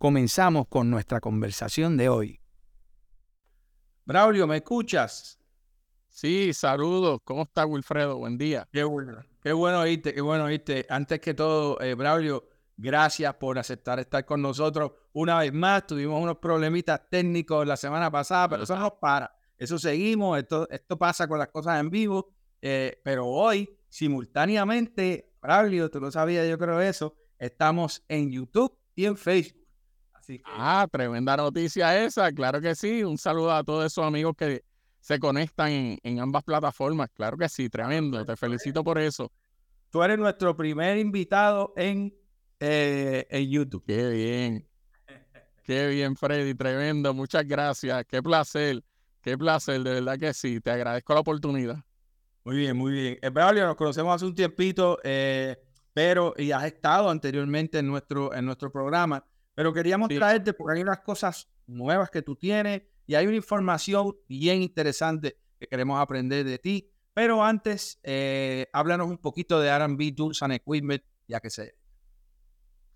comenzamos con nuestra conversación de hoy. Braulio, ¿me escuchas? Sí, saludos. ¿Cómo está Wilfredo? Buen día. Qué bueno. Qué bueno oírte, qué bueno oírte. Antes que todo, eh, Braulio, gracias por aceptar estar con nosotros una vez más. Tuvimos unos problemitas técnicos la semana pasada, pero eso no para. Eso seguimos. Esto, esto pasa con las cosas en vivo. Eh, pero hoy, simultáneamente, Braulio, tú lo sabías, yo creo eso, estamos en YouTube y en Facebook. Ah, tremenda noticia esa, claro que sí. Un saludo a todos esos amigos que se conectan en, ambas plataformas. Claro que sí, tremendo. Te felicito por eso. Tú eres nuestro primer invitado en, eh, en YouTube. Qué bien. Qué bien, Freddy, tremendo. Muchas gracias. Qué placer. Qué placer, de verdad que sí. Te agradezco la oportunidad. Muy bien, muy bien. Evalio, nos conocemos hace un tiempito, eh, pero y has estado anteriormente en nuestro, en nuestro programa. Pero queríamos traerte porque hay unas cosas nuevas que tú tienes y hay una información bien interesante que queremos aprender de ti. Pero antes, eh, háblanos un poquito de R&B Tools and Equipment, ya que sé.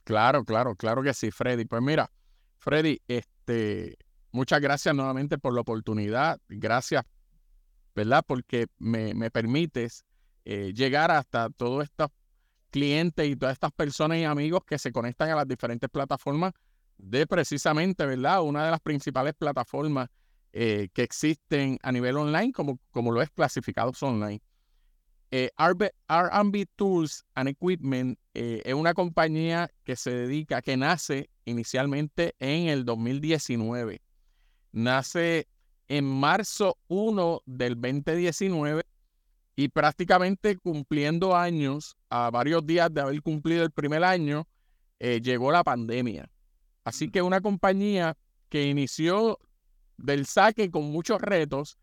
Claro, claro, claro que sí, Freddy. Pues mira, Freddy, este, muchas gracias nuevamente por la oportunidad. Gracias, ¿verdad? Porque me, me permites eh, llegar hasta todos estos clientes y todas estas personas y amigos que se conectan a las diferentes plataformas de precisamente, ¿verdad? Una de las principales plataformas eh, que existen a nivel online, como, como lo es Clasificados Online. Eh, RB Tools and Equipment eh, es una compañía que se dedica, que nace inicialmente en el 2019. Nace en marzo 1 del 2019 y prácticamente cumpliendo años, a varios días de haber cumplido el primer año, eh, llegó la pandemia. Así que una compañía que inició del saque con muchos retos,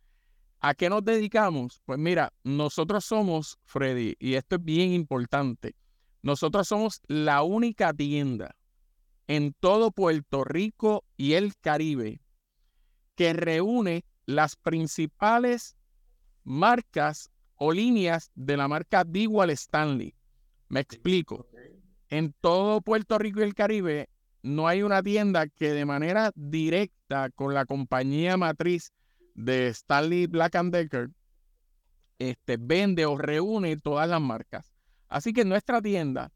¿a qué nos dedicamos? Pues mira, nosotros somos, Freddy, y esto es bien importante, nosotros somos la única tienda en todo Puerto Rico y el Caribe que reúne las principales marcas o líneas de la marca Dewalt Stanley. Me explico. En todo Puerto Rico y el Caribe no hay una tienda que de manera directa con la compañía matriz de Stanley Black Decker este, vende o reúne todas las marcas. Así que en nuestra tienda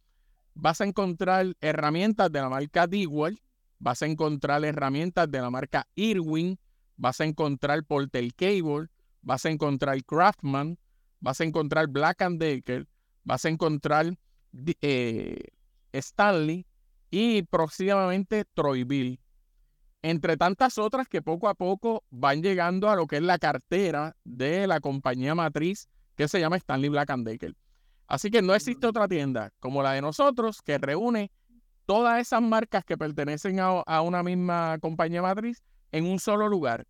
vas a encontrar herramientas de la marca Dewalt, vas a encontrar herramientas de la marca Irwin, vas a encontrar Porter Cable, vas a encontrar Craftman, vas a encontrar Black Decker, vas a encontrar eh, Stanley y próximamente Troyville. Entre tantas otras que poco a poco van llegando a lo que es la cartera de la compañía matriz que se llama Stanley Black and Decker. Así que no existe otra tienda como la de nosotros que reúne todas esas marcas que pertenecen a, a una misma compañía matriz en un solo lugar.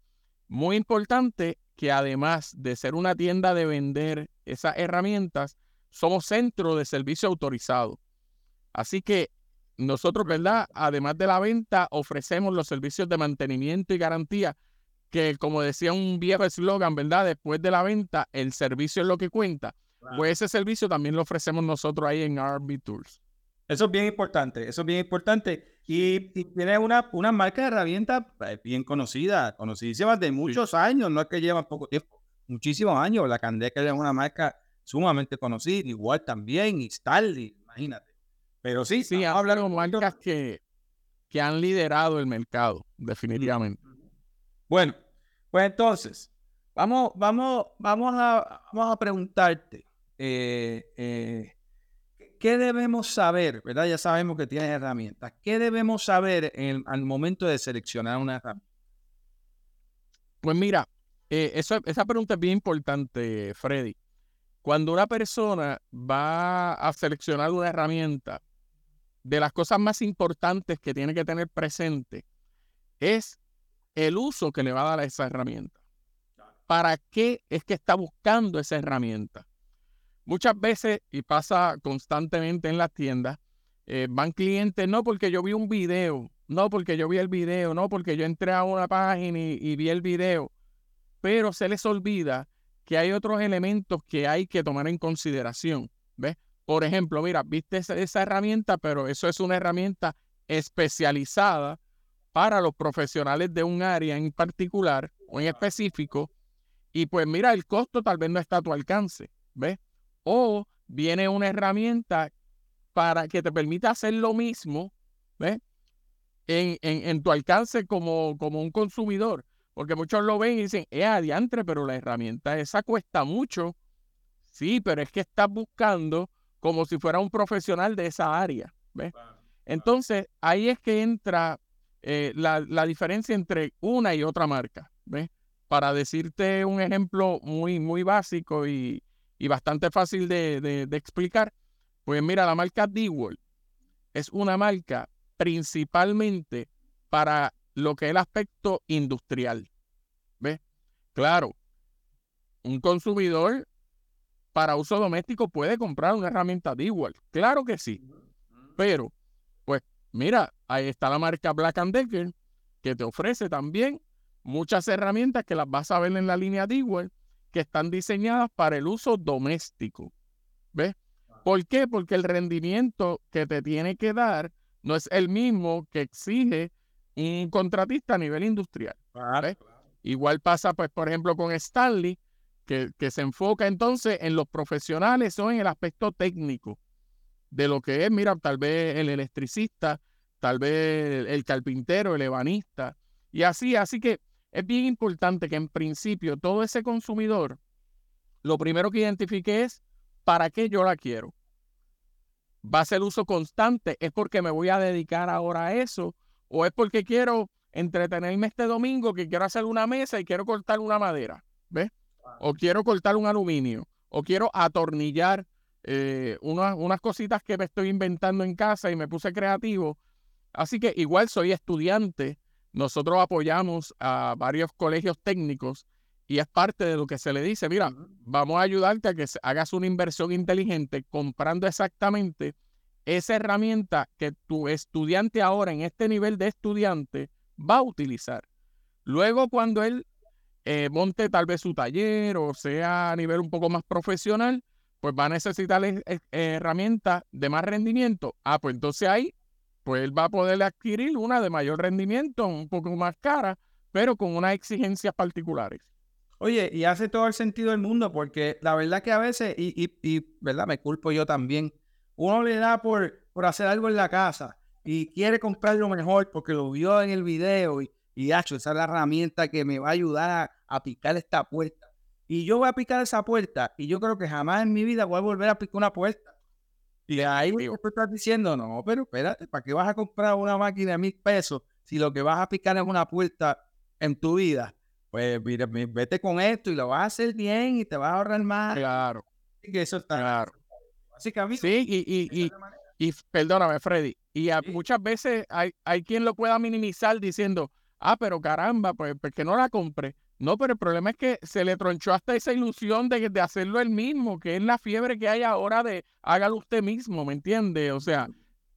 Muy importante, que además de ser una tienda de vender esas herramientas, somos centro de servicio autorizado. Así que nosotros, ¿verdad? Además de la venta, ofrecemos los servicios de mantenimiento y garantía, que como decía un viejo eslogan, ¿verdad? Después de la venta, el servicio es lo que cuenta. Pues ese servicio también lo ofrecemos nosotros ahí en RB Tools. Eso es bien importante, eso es bien importante. Y, tiene una, una marca de herramientas eh, bien conocida, conocidísima de muchos años, no es que lleva poco tiempo, muchísimos años. La Candeca es una marca sumamente conocida, igual también, y Stanley, imagínate. Pero sí, sí, hablar con marcas que, que han liderado el mercado, definitivamente. Bueno, pues entonces, vamos, vamos, vamos, a, vamos a preguntarte. Eh, eh, ¿Qué debemos saber? ¿Verdad? Ya sabemos que tienes herramientas. ¿Qué debemos saber en, al momento de seleccionar una herramienta? Pues mira, eh, esa pregunta es bien importante, Freddy. Cuando una persona va a seleccionar una herramienta, de las cosas más importantes que tiene que tener presente es el uso que le va a dar a esa herramienta. ¿Para qué es que está buscando esa herramienta? Muchas veces, y pasa constantemente en las tiendas, eh, van clientes, no porque yo vi un video, no porque yo vi el video, no porque yo entré a una página y, vi el video, pero se les olvida que hay otros elementos que hay que tomar en consideración. ¿Ves? Por ejemplo, mira, viste esa, herramienta, pero eso es una herramienta especializada para los profesionales de un área en particular o en específico. Y pues mira, el costo tal vez no está a tu alcance, ¿ves? O viene una herramienta para que te permita hacer lo mismo, ¿ves? En, en, tu alcance como, como un consumidor. Porque muchos lo ven y dicen, es adiantre, pero la herramienta esa cuesta mucho. Sí, pero es que estás buscando como si fuera un profesional de esa área. ¿ves? Entonces, ahí es que entra eh, la, diferencia entre una y otra marca. ¿ves? Para decirte un ejemplo muy, muy básico y, bastante fácil de, de explicar, pues mira, la marca D-World es una marca principalmente para lo que es el aspecto industrial. ¿Ves? Claro, un consumidor para uso doméstico puede comprar una herramienta D-World. Claro que sí. Pero, pues, mira, ahí está la marca Black Decker que te ofrece también muchas herramientas que las vas a ver en la línea D-World que están diseñadas para el uso doméstico. ¿Ves? ¿Por qué? Porque el rendimiento que te tiene que dar no es el mismo que exige un contratista a nivel industrial. Igual pasa, pues, por ejemplo, con Stanley, que, se enfoca entonces en los profesionales o en el aspecto técnico de lo que es, mira, tal vez el electricista, tal vez el, carpintero, el ebanista, y así, así que es bien importante que en principio todo ese consumidor, lo primero que identifique es ¿para qué yo la quiero? ¿Va a ser uso constante? ¿Es porque me voy a dedicar ahora a eso? ¿O es porque quiero entretenerme este domingo, que quiero hacer una mesa y quiero cortar una madera? ¿Ves? O quiero cortar un aluminio. O quiero atornillar eh, unas, unas cositas que me estoy inventando en casa y me puse creativo. Así que igual soy estudiante. Nosotros apoyamos a varios colegios técnicos y es parte de lo que se le dice, mira, vamos a ayudarte a que hagas una inversión inteligente comprando exactamente esa herramienta que tu estudiante ahora en este nivel de estudiante va a utilizar. Luego cuando él eh, monte tal vez su taller o sea a nivel un poco más profesional, pues va a necesitar herramientas de más rendimiento. Ah, pues entonces ahí, pues él va a poder adquirir una de mayor rendimiento, un poco más cara, pero con unas exigencias particulares. Oye, y hace todo el sentido del mundo porque la verdad que a veces, y, y, y ¿verdad? Me culpo yo también, uno le da por, por hacer algo en la casa y quiere comprar lo mejor porque lo vio en el video y, y hecho, esa es la herramienta que me va a ayudar a, picar esta puerta. Y yo voy a picar esa puerta y yo creo que jamás en mi vida voy a volver a picar una puerta. Y ahí tú estás diciendo, no, pero espérate, ¿para qué vas a comprar una máquina de mil pesos si lo que vas a picar es una puerta en tu vida? pues mira, vete con esto y lo vas a hacer bien y te vas a ahorrar más. Claro. Y que eso está claro. Así que a mí, sí, y, y, y, perdóname, Freddy, y muchas veces hay, hay quien lo pueda minimizar diciendo, ah, pero caramba, pues, pues que no la compre. No, pero el problema es que se le tronchó hasta esa ilusión de, de hacerlo él mismo, que es la fiebre que hay ahora de hágalo usted mismo, ¿me entiende? O sea,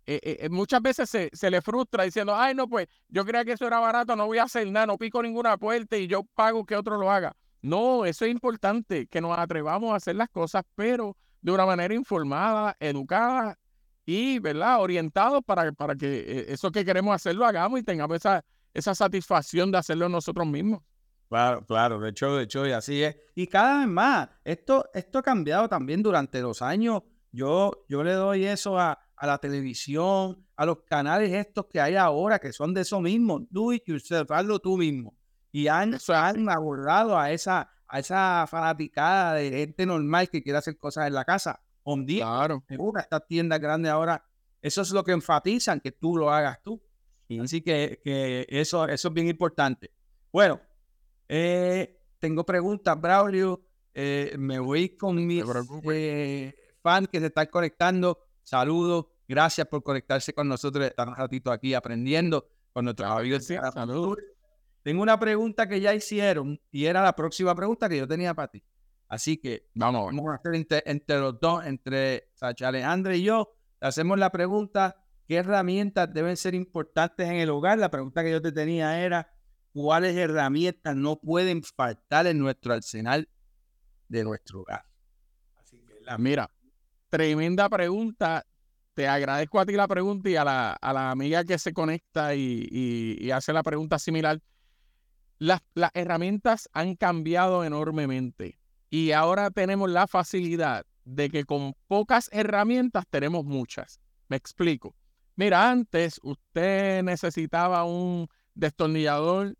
eh, eh, eh, muchas veces se, se, le frustra diciendo, ay, no, pues yo creía que eso era barato, no voy a hacer nada, no pico ninguna puerta y yo pago que otro lo haga. No, eso es importante, que nos atrevamos a hacer las cosas, pero de una manera informada, educada y, ¿verdad?, orientado para, para que eso que queremos hacer lo hagamos y tengamos esa, esa satisfacción de hacerlo nosotros mismos. Claro, claro, de hecho, de hecho, y así es. Y cada vez más, esto, esto ha cambiado también durante los años. Yo, yo le doy eso a, a la televisión, a los canales estos que hay ahora, que son de eso mismo, do it yourself, hazlo tú mismo. Y han, han abordado a esa, a esa fanaticada de gente normal que quiere hacer cosas en la casa. Un día, claro. estas tiendas grandes ahora, eso es lo que enfatizan, que tú lo hagas tú. Así que, que eso, eso es bien importante. Bueno, eh, tengo preguntas, Braulio. Eh, me voy con mis eh, fans que se están conectando. Saludos, gracias por conectarse con nosotros, estar un ratito aquí aprendiendo con nuestros amigos. Saludos. tengo una pregunta que ya hicieron y era la próxima pregunta que yo tenía para ti. Así que vamos, vamos a hacer entre, los dos, entre Sacha Alejandra y yo, hacemos la pregunta, ¿qué herramientas deben ser importantes en el hogar? La pregunta que yo te tenía era, ¿cuáles herramientas no pueden faltar en nuestro arsenal de nuestro hogar? Así que la, mira, tremenda pregunta. Te agradezco a ti la pregunta y a la, a la amiga que se conecta y, hace la pregunta similar. Las, las herramientas han cambiado enormemente y ahora tenemos la facilidad de que con pocas herramientas tenemos muchas. Me explico. Mira, antes usted necesitaba un destornillador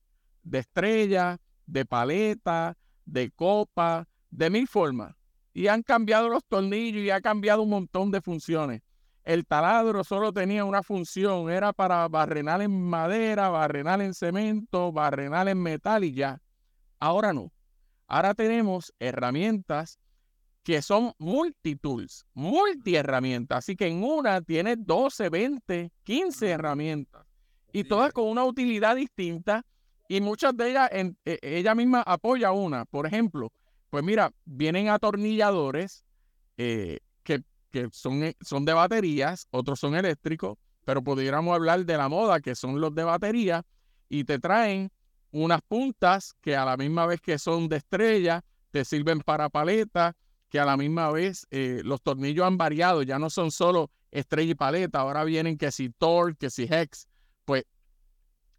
de estrella, de paleta, de copa, de mil formas. Y han cambiado los tornillos y ha cambiado un montón de funciones. El taladro solo tenía una función, era para barrenal en madera, barrenal en cemento, barrenal en metal y ya. Ahora no. Ahora tenemos herramientas que son multitools, multi herramientas. Así que en una tiene 12, 20, 15 herramientas y todas con una utilidad distinta y muchas de ellas en, e, ella misma apoya una. Por ejemplo, pues mira, vienen atornilladores eh, que, que son, eh, son de baterías, otros son eléctricos, pero pudiéramos hablar de la moda, que son los de batería, y te traen unas puntas que a la misma vez que son de estrella, te sirven para paleta, que a la misma vez eh, los tornillos han variado, ya no son solo estrella y paleta, ahora vienen que si torque, que si hex,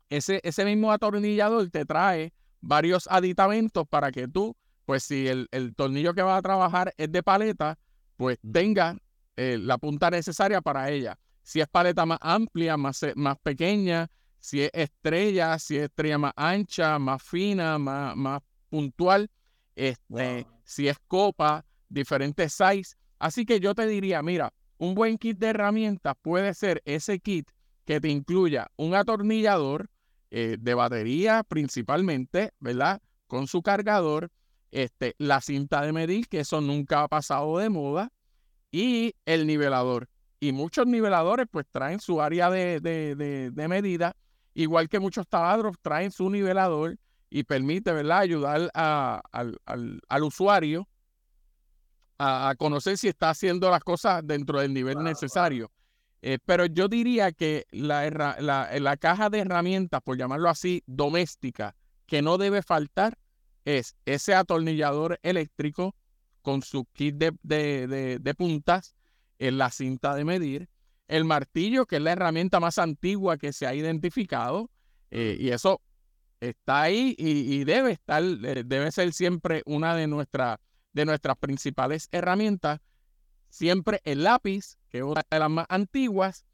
ese, ese mismo atornillador te trae varios aditamentos para que tú, pues si el, tornillo que va a trabajar es de paleta, pues tenga eh, la punta necesaria para ella. Si es paleta más amplia, más, más pequeña, si es estrella, si es estrella más ancha, más fina, más, más puntual, este, si es copa, diferentes size. Así que yo te diría, mira, un buen kit de herramientas puede ser ese kit que te incluya un atornillador eh, de batería principalmente, ¿verdad? Con su cargador, este, la cinta de medir, que eso nunca ha pasado de moda, y el nivelador. Y muchos niveladores pues traen su área de, de medida igual que muchos taladros traen su nivelador y permite, ¿verdad?, ayudar al, usuario a, conocer si está haciendo las cosas dentro del nivel necesario. Eh, pero yo diría que la, la, caja de herramientas, por llamarlo así, doméstica, que no debe faltar es ese atornillador eléctrico con su kit de, de puntas, en la cinta de medir, el martillo, que es la herramienta más antigua que se ha identificado, eh, y eso está ahí y, debe estar, eh, debe ser siempre una de, de nuestras principales herramientas. Siempre el lápiz, que es una de las más antiguas,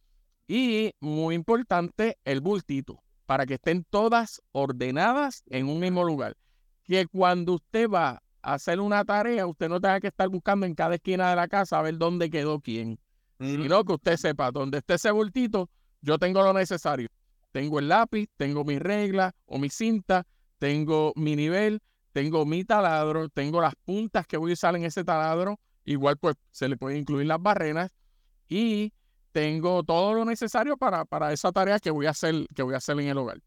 y muy importante, el bultito, para que estén todas ordenadas en un mismo lugar. Que cuando usted va a hacer una tarea, usted no tenga que estar buscando en cada esquina de la casa a ver dónde quedó quién. Sino que usted sepa, donde esté ese bultito, yo tengo lo necesario. Tengo el lápiz, tengo mi regla o mi cinta, tengo mi nivel, tengo mi taladro, tengo las puntas que voy a usar en ese taladro. Igual pues se le puede incluir las barrenas y tengo todo lo necesario para, para esa tarea que voy a hacer, que voy a hacer en el hogar.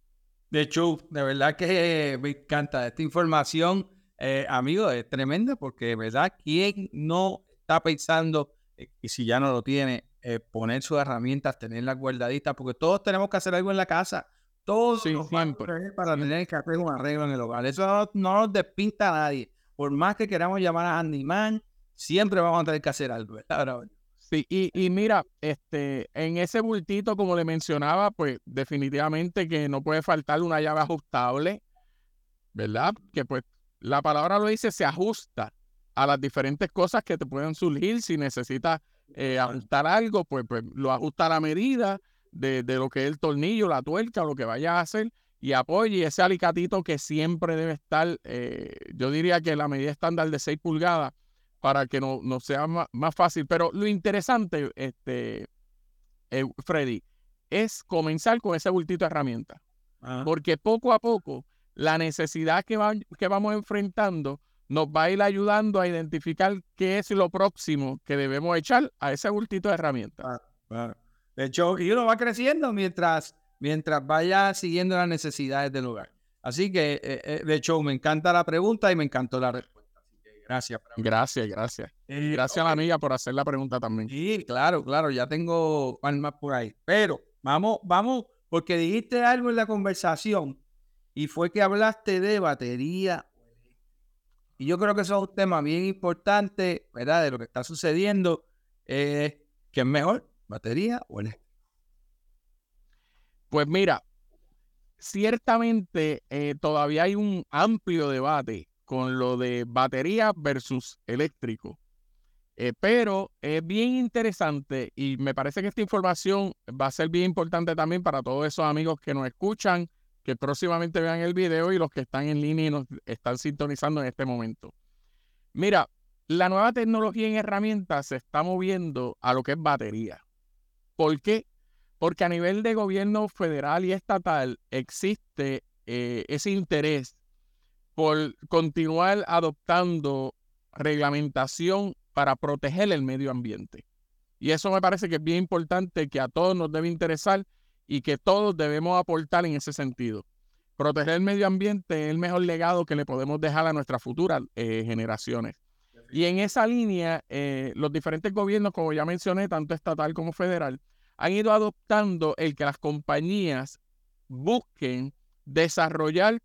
De hecho, de verdad que me encanta esta información, eh, amigo, es tremenda porque, ¿verdad? ¿Quién no está pensando eh, y si ya no lo tiene, eh, poner sus herramientas, tenerlas guardaditas, porque todos tenemos que hacer algo en la casa. Todos sí, para tener que hacer un arreglo en el hogar. Eso no, nos despinta a nadie. Por más que queramos llamar a Handyman, siempre vamos a tener que hacer algo, Sí, y, y, mira, este, en ese bultito, como le mencionaba, pues definitivamente que no puede faltar una llave ajustable, ¿verdad? Que pues la palabra lo dice, se ajusta a las diferentes cosas que te pueden surgir. Si necesitas eh, ajustar algo, pues, pues, lo ajusta a la medida de, lo que es el tornillo, la tuerca, lo que vayas a hacer y apoye ese alicatito que siempre debe estar, eh, yo diría que la medida estándar de 6 pulgadas para que no, no sea más, fácil. Pero lo interesante, este, eh, Freddy, es comenzar con ese bultito de herramientas. Porque poco a poco la necesidad que, que vamos enfrentando nos va a ir ayudando a identificar qué es lo próximo que debemos echar a ese bultito de herramientas. De hecho, y uno va creciendo mientras, mientras vaya siguiendo las necesidades del lugar. Así que, eh, eh, de hecho, me encanta la pregunta y me encantó la respuesta. Gracias. Gracias, gracias. Eh, Gracias a la amiga por hacer la pregunta también. Sí, claro, claro, ya tengo palmas por ahí. Pero vamos, vamos, porque dijiste algo en la conversación y fue que hablaste de batería. Y yo creo que eso es un tema bien importante, ¿verdad? De lo que está sucediendo. Eh, ¿Qué es mejor, batería o eléctrico? Pues mira, ciertamente eh, todavía hay un amplio debate con lo de batería versus eléctrico. Eh, pero es bien interesante y me parece que esta información va a ser bien importante también para todos esos amigos que nos escuchan, que próximamente vean el video y los que están en línea y nos están sintonizando en este momento. Mira, la nueva tecnología en herramientas se está moviendo a lo que es batería. ¿Por qué? Porque a nivel de gobierno federal y estatal existe eh, ese interés por continuar adoptando reglamentación para proteger el medio ambiente. Y eso me parece que es bien importante, que a todos nos debe interesar y que todos debemos aportar en ese sentido. Proteger el medio ambiente es el mejor legado que le podemos dejar a nuestras futuras eh, generaciones. Y en esa línea, eh, los diferentes gobiernos, como ya mencioné, tanto estatal como federal, han ido adoptando el que las compañías busquen desarrollar,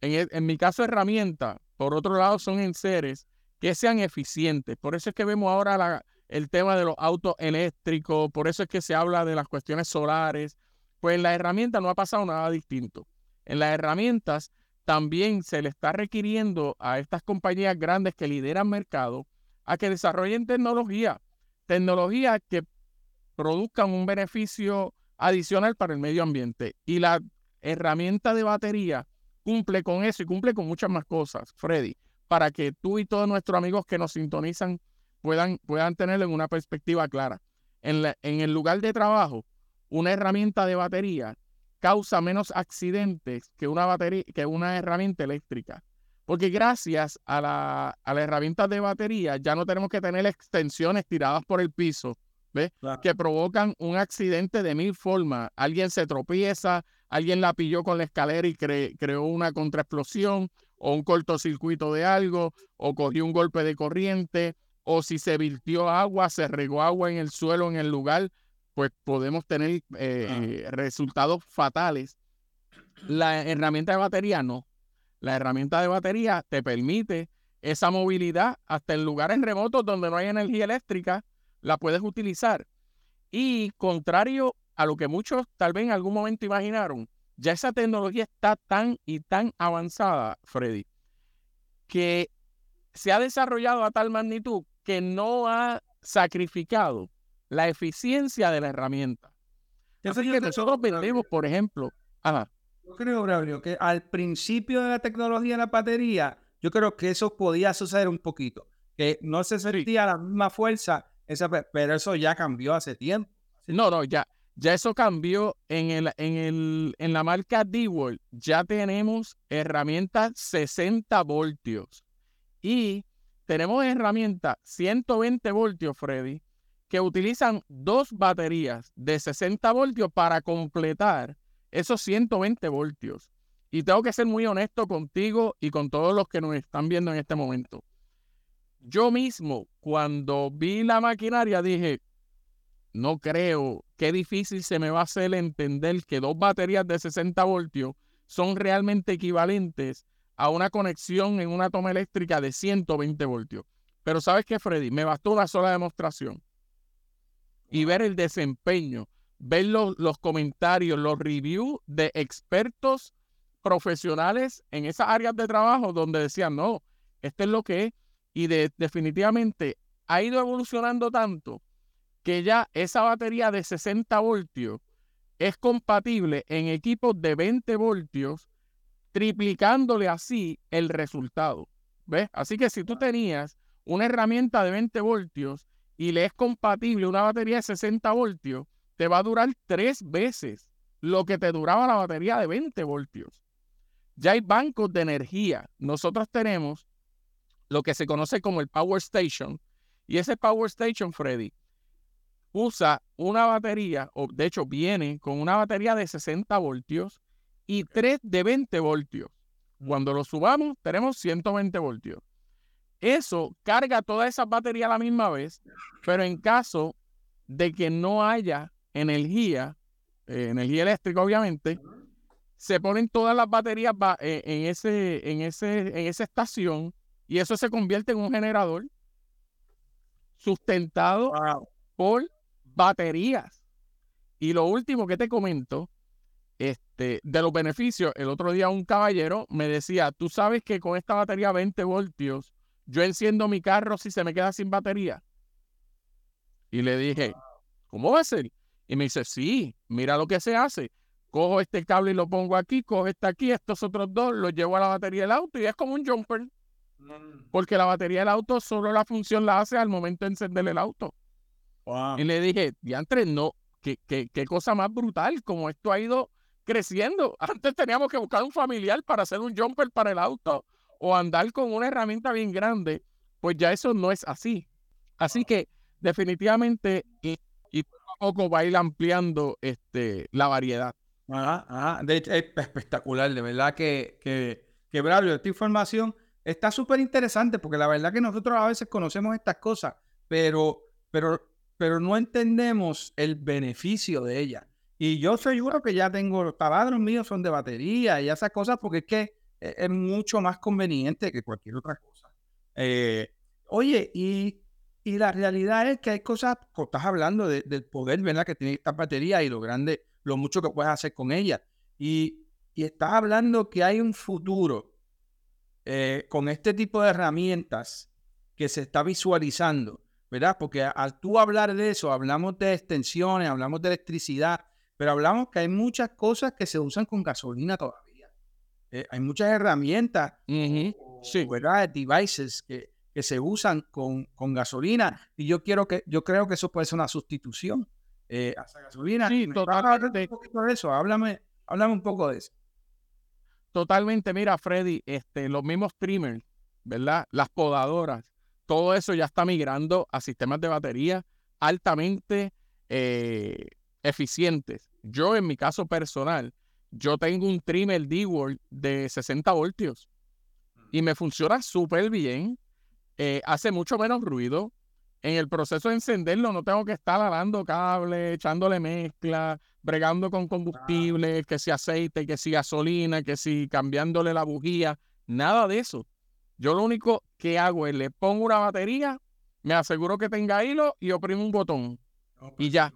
en, en mi caso, herramientas, por otro lado, son enseres que sean eficientes. Por eso es que vemos ahora la, el tema de los autos eléctricos, por eso es que se habla de las cuestiones solares. Pues en las herramientas no ha pasado nada distinto. En las herramientas también se le está requiriendo a estas compañías grandes que lideran mercado a que desarrollen tecnología, tecnología que produzcan un beneficio adicional para el medio ambiente. Y la herramienta de batería cumple con eso y cumple con muchas más cosas, Freddy, para que tú y todos nuestros amigos que nos sintonizan puedan, puedan en una perspectiva clara. En, en el lugar de trabajo, una herramienta de batería causa menos accidentes que una, batería, que una herramienta eléctrica. Porque gracias a la, a la herramienta de batería ya no tenemos que tener extensiones tiradas por el piso que provocan un accidente de mil formas. Alguien se tropieza, alguien la pilló con la escalera y creó una contraexplosión, o un cortocircuito de algo, o cogió un golpe de corriente, o si se virtió agua, se regó agua en el suelo, en el lugar, pues podemos tener eh, eh, resultados fatales. La herramienta de batería no. La herramienta de batería te permite esa movilidad hasta en lugares remotos donde no hay energía eléctrica la puedes utilizar. Y contrario a lo que muchos tal vez en algún momento imaginaron, ya esa tecnología está tan y tan avanzada, Freddy, que se ha desarrollado a tal magnitud que no ha sacrificado la eficiencia de la herramienta. Así que nosotros vendemos, por ejemplo, Yo creo, Braulio, que al principio de la tecnología de la batería, yo creo que eso podía suceder un poquito, que no se sentía la misma fuerza pero eso ya cambió hace tiempo. No, no, ya, ya eso cambió en, el, en, el, en la marca D-World. Ya tenemos herramientas 60 voltios y tenemos herramientas 120 voltios, Freddy, que utilizan dos baterías de 60 voltios para completar esos 120 voltios. Y tengo que ser muy honesto contigo y con todos los que nos están viendo en este momento yo mismo, cuando vi la maquinaria, dije, no creo, qué difícil se me va a hacer entender que dos baterías de 60 voltios son realmente equivalentes a una conexión en una toma eléctrica de 120 voltios. Pero sabes qué, Freddy, me bastó una sola demostración. Y ver el desempeño, ver los, los comentarios, los reviews de expertos profesionales en esas áreas de trabajo donde decían, no, esto es lo que es y definitivamente ha ido evolucionando tanto que ya esa batería de 60 voltios es compatible en equipos de 20 voltios, triplicándole así el resultado. ¿Ves? Así que si tú tenías una herramienta de 20 voltios y le es compatible una batería de 60 voltios, te va a durar tres veces lo que te duraba la batería de 20 voltios. Ya hay bancos de energía. Nosotros tenemos lo que se conoce como el Power Station. Y ese Power Station, Freddy, usa una batería, o de hecho viene con una batería de 60 voltios y tres de 20 voltios. Cuando lo subamos, tenemos 120 voltios. Eso carga todas esas baterías a la misma vez, pero en caso de que no haya energía, eh, energía eléctrica obviamente, se ponen todas las baterías eh, en, ese, en, ese, en esa estación y eso se convierte en un generador sustentado por baterías. Y lo último que te comento, este, de los beneficios, el otro día un caballero me decía, tú sabes que con esta batería 20 voltios, yo enciendo mi carro si se me queda sin batería. Y le dije, ¿cómo va a ser? Y me dice, sí, mira lo que se hace. Cojo este cable y lo pongo aquí, cojo este aquí, estos otros dos, los llevo a la batería del auto y es como un jumper. Mm. Porque la batería del auto solo la función la hace al momento de encender el auto. Y le dije, diantre, no, qué, qué, qué cosa más brutal, como esto ha ido creciendo. Antes teníamos que buscar un familiar para hacer un jumper para el auto o andar con una herramienta bien grande, pues ya eso no es así. Así que definitivamente y, poco a poco va a ir ampliando este, la variedad. Ajá, ajá. De hecho, es espectacular, de verdad que, que, que Braulio, esta información está súper interesante porque la verdad que nosotros a veces conocemos estas cosas, pero, pero, pero no entendemos el beneficio de ellas. Y yo seguro que ya tengo, los taladros míos son de batería y esas cosas porque es que es mucho más conveniente que cualquier otra cosa. Eh, oye, y, y, la realidad es que hay cosas, estás hablando del poder, ¿verdad? Que tiene esta batería y lo grande, lo mucho que puedes hacer con ella. Y, y estás hablando que hay un futuro eh, con este tipo de herramientas que se está visualizando, ¿verdad? Porque al tú hablar de eso, hablamos de extensiones, hablamos de electricidad, pero hablamos que hay muchas cosas que se usan con gasolina todavía. Eh, hay muchas herramientas, sí. ¿verdad? Devices que, que se usan con, con, gasolina y yo quiero que yo creo que eso puede ser una sustitución eh, a esa gasolina. Sí, totalmente. Un poquito de eso, háblame, háblame un poco de eso. Totalmente, mira, Freddy, este, los mismos trimmers, ¿verdad? Las podadoras, todo eso ya está migrando a sistemas de batería altamente eh, eficientes. Yo, en mi caso personal, yo tengo un trimmer D-World de 60 voltios y me funciona súper bien. Eh, hace mucho menos ruido. En el proceso de encenderlo no tengo que estar lavando cable, echándole mezcla, bregando con combustible, que si aceite, que si gasolina, que si cambiándole la bujía. Nada de eso. Yo lo único que hago es le pongo una batería, me aseguro que tenga hilo y oprimo un botón. y ya.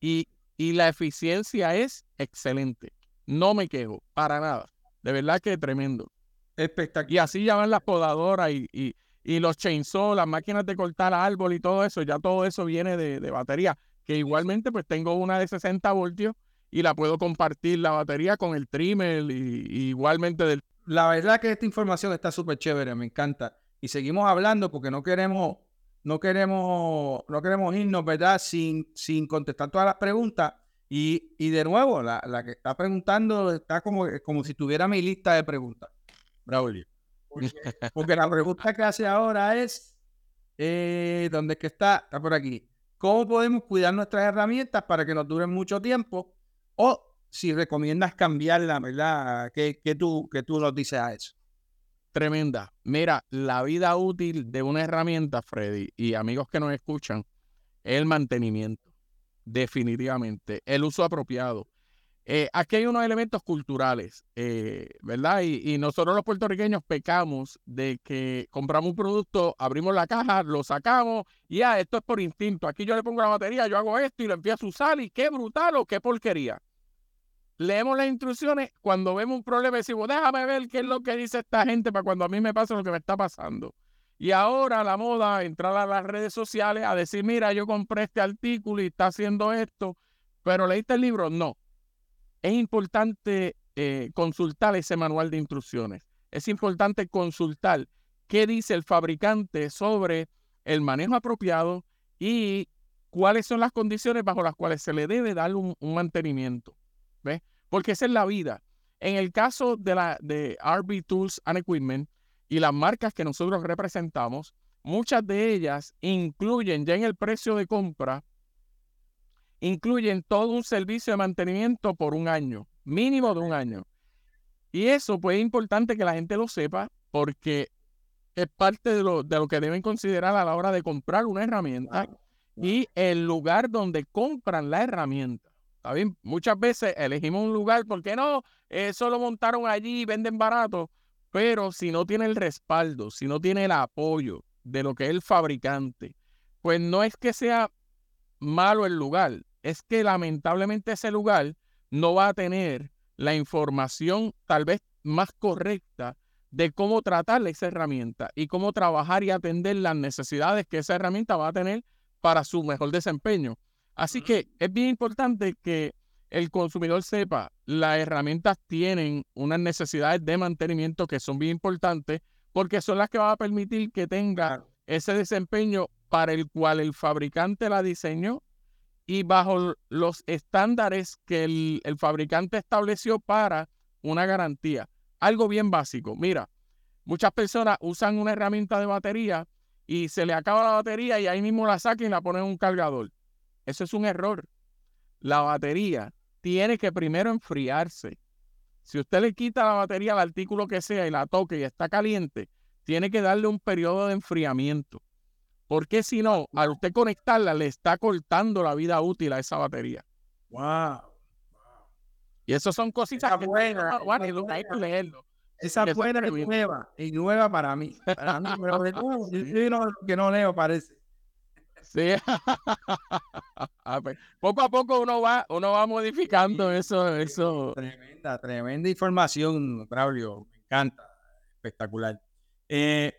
Y, y la eficiencia es excelente. No me quejo, para nada. De verdad que es tremendo. Espectacular. Y así ya van las podadoras y, y, y, los chainsaw, las máquinas de cortar árbol y todo eso, ya todo eso viene de, de, batería. Que igualmente pues tengo una de 60 voltios y la puedo compartir la batería con el trimmer y, igualmente del... La verdad que esta información está súper chévere, me encanta. Y seguimos hablando porque no queremos no queremos, no queremos irnos, ¿verdad? Sin, sin contestar todas las preguntas. Y, y de nuevo, la, la, que está preguntando está como, como si tuviera mi lista de preguntas. Braulio. Porque, la pregunta que hace ahora es, eh, ¿dónde es que está? Está por aquí. ¿Cómo podemos cuidar nuestras herramientas para que nos duren mucho tiempo? O si recomiendas cambiarla, ¿verdad? ¿Qué, tú, qué tú nos dices a eso? tremenda. Mira, la vida útil de una herramienta, Freddy, y amigos que nos escuchan, es el mantenimiento. Definitivamente. El uso apropiado. Eh, aquí hay unos elementos culturales, eh, ¿verdad? Y, nosotros los puertorriqueños pecamos de que compramos un producto, abrimos la caja, lo sacamos y ya, esto es por instinto. Aquí yo le pongo la batería, yo hago esto y lo empiezo a usar y qué brutal o qué porquería leemos las instrucciones, cuando vemos un problema decimos, déjame ver qué es lo que dice esta gente para cuando a mí me pasa lo que me está pasando. Y ahora la moda, entrar a las redes sociales a decir, mira, yo compré este artículo y está haciendo esto, pero leíste el libro, no. Es importante eh, consultar ese manual de instrucciones. Es importante consultar qué dice el fabricante sobre el manejo apropiado y cuáles son las condiciones bajo las cuales se le debe dar un mantenimiento. ¿ves? Porque esa es la vida. En el caso de, la, de RB Tools and Equipment y las marcas que nosotros representamos, muchas de ellas incluyen ya en el precio de compra, incluyen todo un servicio de mantenimiento por un año, mínimo de un año. Y eso pues es importante que la gente lo sepa porque es parte de lo, de lo que deben considerar a la hora de comprar una herramienta y el lugar donde compran la herramienta. ¿Está bien? Muchas veces elegimos un lugar porque no, eso lo montaron allí y venden barato, pero si no tiene el respaldo, si no tiene el apoyo de lo que es el fabricante, pues no es que sea malo el lugar, es que lamentablemente ese lugar no va a tener la información tal vez más correcta de cómo tratar esa herramienta y cómo trabajar y atender las necesidades que esa herramienta va a tener para su mejor desempeño. Así que es bien importante que el consumidor sepa, las herramientas tienen unas necesidades de mantenimiento que son bien importantes porque son las que van a permitir que tenga ese desempeño para el cual el fabricante la diseñó y bajo los estándares que el, el fabricante estableció para una garantía. Algo bien básico. Mira, muchas personas usan una herramienta de batería y se le acaba la batería y ahí mismo la sacan y la ponen en un cargador. Eso es un error. La batería tiene que primero enfriarse. Si usted le quita la batería al artículo que sea y la toque y está caliente, tiene que darle un periodo de enfriamiento. Porque si no, al usted conectarla, le está cortando la vida útil a esa batería. Wow. Y eso son cositas Esa que buena, bueno, esa hay que buena. leerlo. Esa Eso buena bien. nueva. Y nueva para mí. Para mí, pero de nuevo, yo soy uno de los que no leo, parece. Sí. Ah, pues, poco a poco uno va, uno va modificando eso, eso. Tremenda, tremenda información, Braulio. Me encanta. Espectacular. Eh,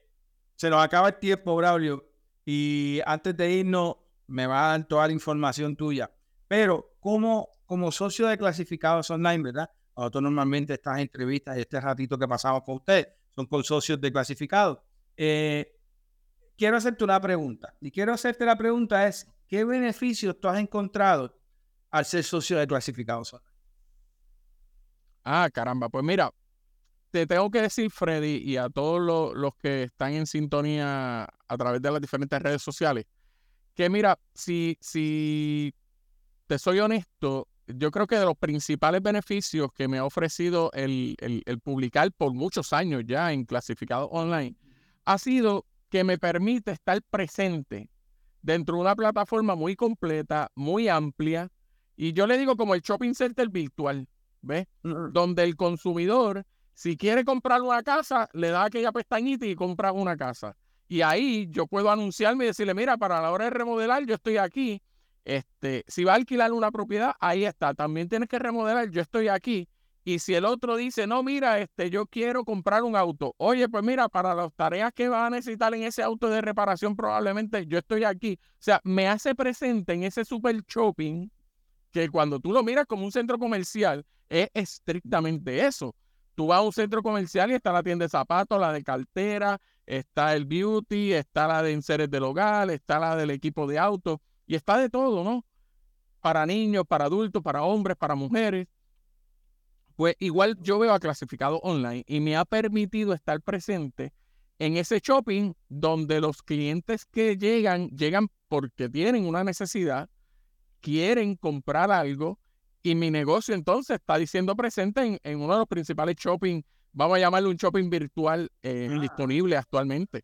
se nos acaba el tiempo, Braulio. Y antes de irnos, me va a dar toda la información tuya. Pero, como, como socio de clasificados online, ¿verdad? Nosotros normalmente estas entrevistas y este ratito que pasamos con usted son con socios de clasificados. Eh, quiero hacerte una pregunta. Y quiero hacerte la pregunta es, ¿qué beneficios tú has encontrado al ser socio de clasificados online? Ah, caramba, pues mira, te tengo que decir, Freddy, y a todos lo- los que están en sintonía a través de las diferentes redes sociales, que mira, si, si te soy honesto, yo creo que de los principales beneficios que me ha ofrecido el, el- el publicar por muchos años ya en clasificado online ha sido que me permite estar presente dentro de una plataforma muy completa, muy amplia, y yo le digo como el shopping center virtual, ¿ves? donde el consumidor, si quiere comprar una casa, le da aquella pestañita y compra una casa. Y ahí yo puedo anunciarme y decirle, mira, para la hora de remodelar, yo estoy aquí. Este, si va a alquilar una propiedad, ahí está. También tienes que remodelar, yo estoy aquí. Y si el otro dice, no, mira, este, yo quiero comprar un auto. Oye, pues mira, para las tareas que va a necesitar en ese auto de reparación, probablemente yo estoy aquí. O sea, me hace presente en ese super shopping que cuando tú lo miras como un centro comercial, es estrictamente eso. Tú vas a un centro comercial y está la tienda de zapatos, la de cartera, está el beauty, está la de enseres del hogar, está la del equipo de auto y está de todo, ¿no? Para niños, para adultos, para hombres, para mujeres. Pues igual yo veo a clasificado online y me ha permitido estar presente en ese shopping donde los clientes que llegan, llegan porque tienen una necesidad, quieren comprar algo y mi negocio entonces está diciendo presente en, en uno de los principales shopping, vamos a llamarle un shopping virtual eh, Ah. disponible actualmente.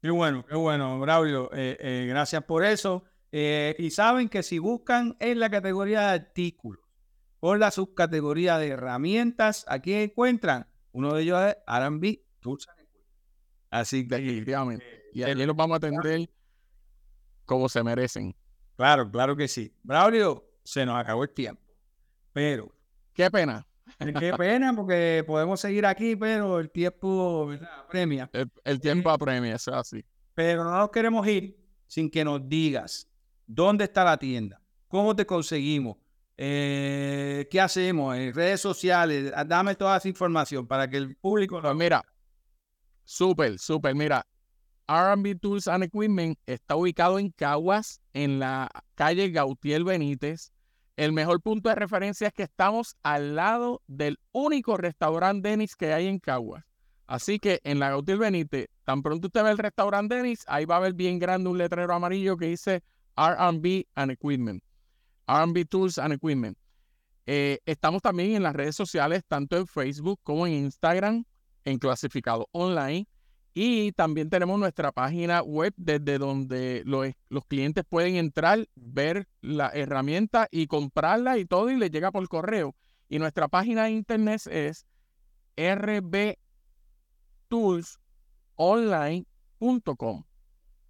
Qué bueno, qué bueno, Braulio. eh, eh, gracias por eso. Y saben que si buscan en la categoría de artículos, por la subcategoría de herramientas, aquí encuentran. Uno de ellos es R&B Tools. Así que, Definitivamente. Y allí los vamos a atender como se merecen. claro, claro que sí. Braulio, se nos acabó el tiempo. Pero, Qué pena. qué pena porque podemos seguir aquí, pero el tiempo ¿verdad? apremia. El, el tiempo apremia, eso es así. Pero no nos queremos ir sin que nos digas dónde está la tienda, cómo te conseguimos, eh, qué hacemos en redes sociales. Ah, Dame toda esa información para que el público Pues lo mira, súper, súper. Mira, RB Tools and Equipment está ubicado en Caguas, en la calle Gautier Benítez. El mejor punto de referencia es que estamos al lado del único restaurante Denis que hay en Caguas. Así que en la Gautier Benítez, tan pronto usted ve el restaurante Denis, ahí va a ver bien grande un letrero amarillo que dice R&B and Equipment. R&B Tools and Equipment. Eh, estamos también en las redes sociales, tanto en Facebook como en Instagram, en Clasificado Online. Y también tenemos nuestra página web desde donde los, los, clientes pueden entrar, ver la herramienta y comprarla y todo y les llega por correo. Y nuestra página de internet es rbtoolsonline.com.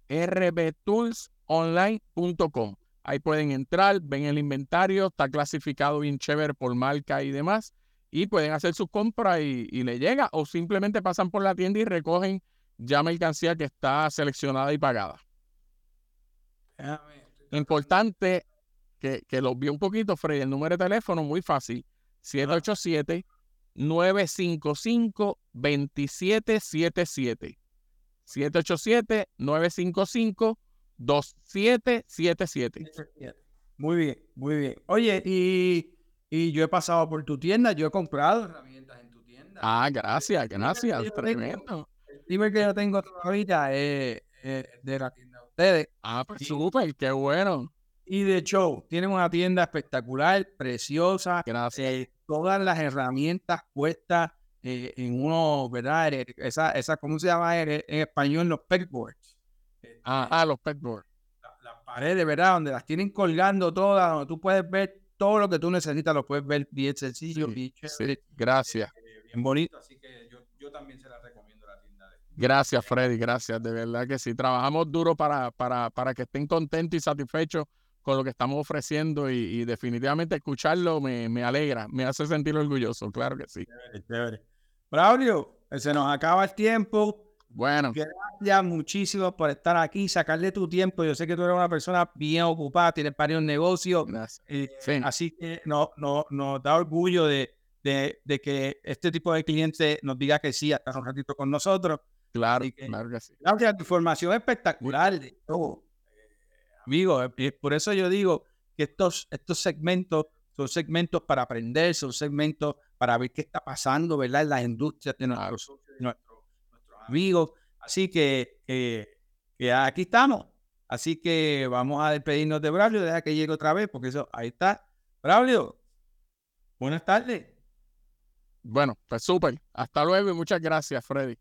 rbtoolsonline.com. Ahí pueden entrar, ven el inventario, está clasificado bien chévere por marca y demás. Y pueden hacer sus compras y, y le llega. O simplemente pasan por la tienda y recogen ya mercancía que está seleccionada y pagada. Importante que, que lo vi un poquito, Freddy. El número de teléfono, muy fácil. 787-955-2777. 787-955-2777. Muy bien, muy bien. Oye, y, y, yo he pasado por tu tienda, yo he comprado herramientas en tu tienda. Ah, gracias, gracias. Tremendo. El primer que yo tengo todavía es, de la tienda de ustedes. Ah, pues súper, qué bueno. Y de show, tienen una tienda espectacular, preciosa. Gracias. Eh, todas las herramientas puestas eh, en uno, ¿verdad? Eh, esa, esa, ¿cómo se llama en, español? Los pegboards. Ah, ah los pegboards. Las la paredes, ¿verdad? Donde las tienen colgando todas, donde tú puedes ver todo lo que tú necesitas, lo puedes ver bien sencillo, bien chévere. gracias. bien bonito, así que yo, yo también se la recomiendo la tienda. De... Gracias, Freddy, gracias. De verdad que sí, trabajamos duro para, para, para que estén contentos y satisfechos con lo que estamos ofreciendo y, definitivamente escucharlo me, me, alegra, me hace sentir orgulloso, claro que sí. Braulio, se nos acaba el tiempo. Bueno. Gracias muchísimo por estar aquí, sacarle tu tiempo. Yo sé que tú eres una persona bien ocupada, tienes varios negocios. Eh, así que no, no, nos da orgullo de, de, de, que este tipo de cliente nos diga que sí, hasta un ratito con nosotros. Claro, claro que sí. Gracias, tu información espectacular de todo. Amigo, eh, por eso yo digo que estos, estos segmentos son segmentos para aprender, son segmentos para ver qué está pasando, ¿verdad? En las industrias de nuestros, nuestros, amigos. Así que, aquí estamos. Así que vamos a despedirnos de Braulio, deja que llegue otra vez, porque eso, ahí está. Braulio, buenas tardes. Bueno, pues súper. Hasta luego y muchas gracias, Freddy.